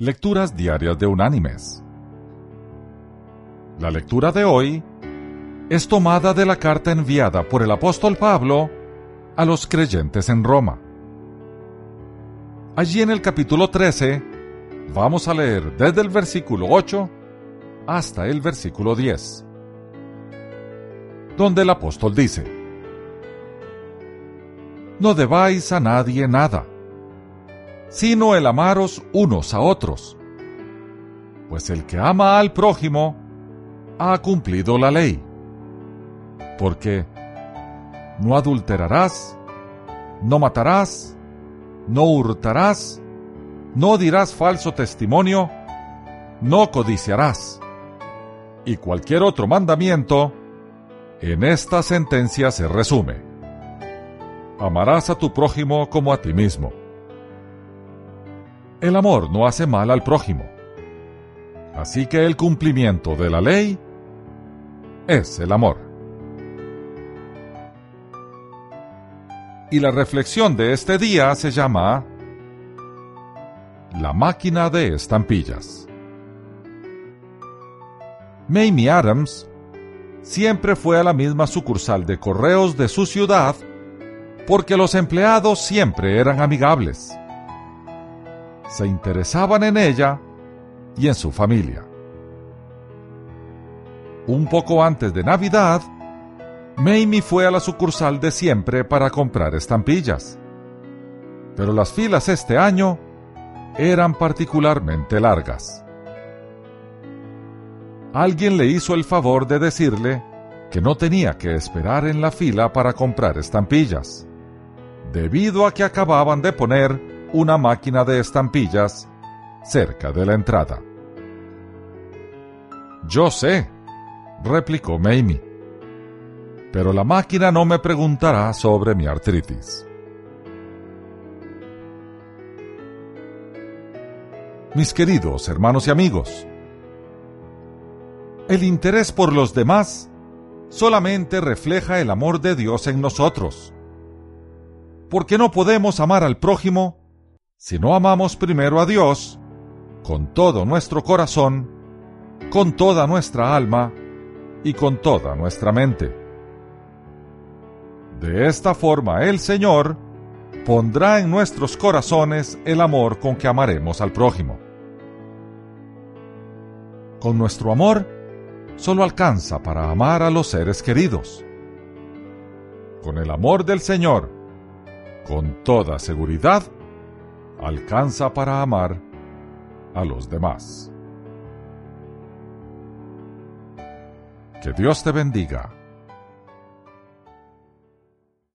Lecturas Diarias de Unánimes. La lectura de hoy es tomada de la carta enviada por el apóstol Pablo a los creyentes en Roma. Allí en el capítulo 13 vamos a leer desde el versículo 8 hasta el versículo 10, donde el apóstol dice, No debáis a nadie nada sino el amaros unos a otros. Pues el que ama al prójimo ha cumplido la ley. Porque no adulterarás, no matarás, no hurtarás, no dirás falso testimonio, no codiciarás. Y cualquier otro mandamiento en esta sentencia se resume. Amarás a tu prójimo como a ti mismo. El amor no hace mal al prójimo. Así que el cumplimiento de la ley es el amor. Y la reflexión de este día se llama La máquina de estampillas. Mamie Adams siempre fue a la misma sucursal de correos de su ciudad porque los empleados siempre eran amigables se interesaban en ella y en su familia. Un poco antes de Navidad, Mamie fue a la sucursal de siempre para comprar estampillas. Pero las filas este año eran particularmente largas. Alguien le hizo el favor de decirle que no tenía que esperar en la fila para comprar estampillas, debido a que acababan de poner una máquina de estampillas cerca de la entrada. Yo sé, replicó Mamie, pero la máquina no me preguntará sobre mi artritis. Mis queridos hermanos y amigos, el interés por los demás solamente refleja el amor de Dios en nosotros. porque no podemos amar al prójimo si no amamos primero a Dios, con todo nuestro corazón, con toda nuestra alma y con toda nuestra mente. De esta forma el Señor pondrá en nuestros corazones el amor con que amaremos al prójimo. Con nuestro amor solo alcanza para amar a los seres queridos. Con el amor del Señor, con toda seguridad, alcanza para amar a los demás. Que Dios te bendiga.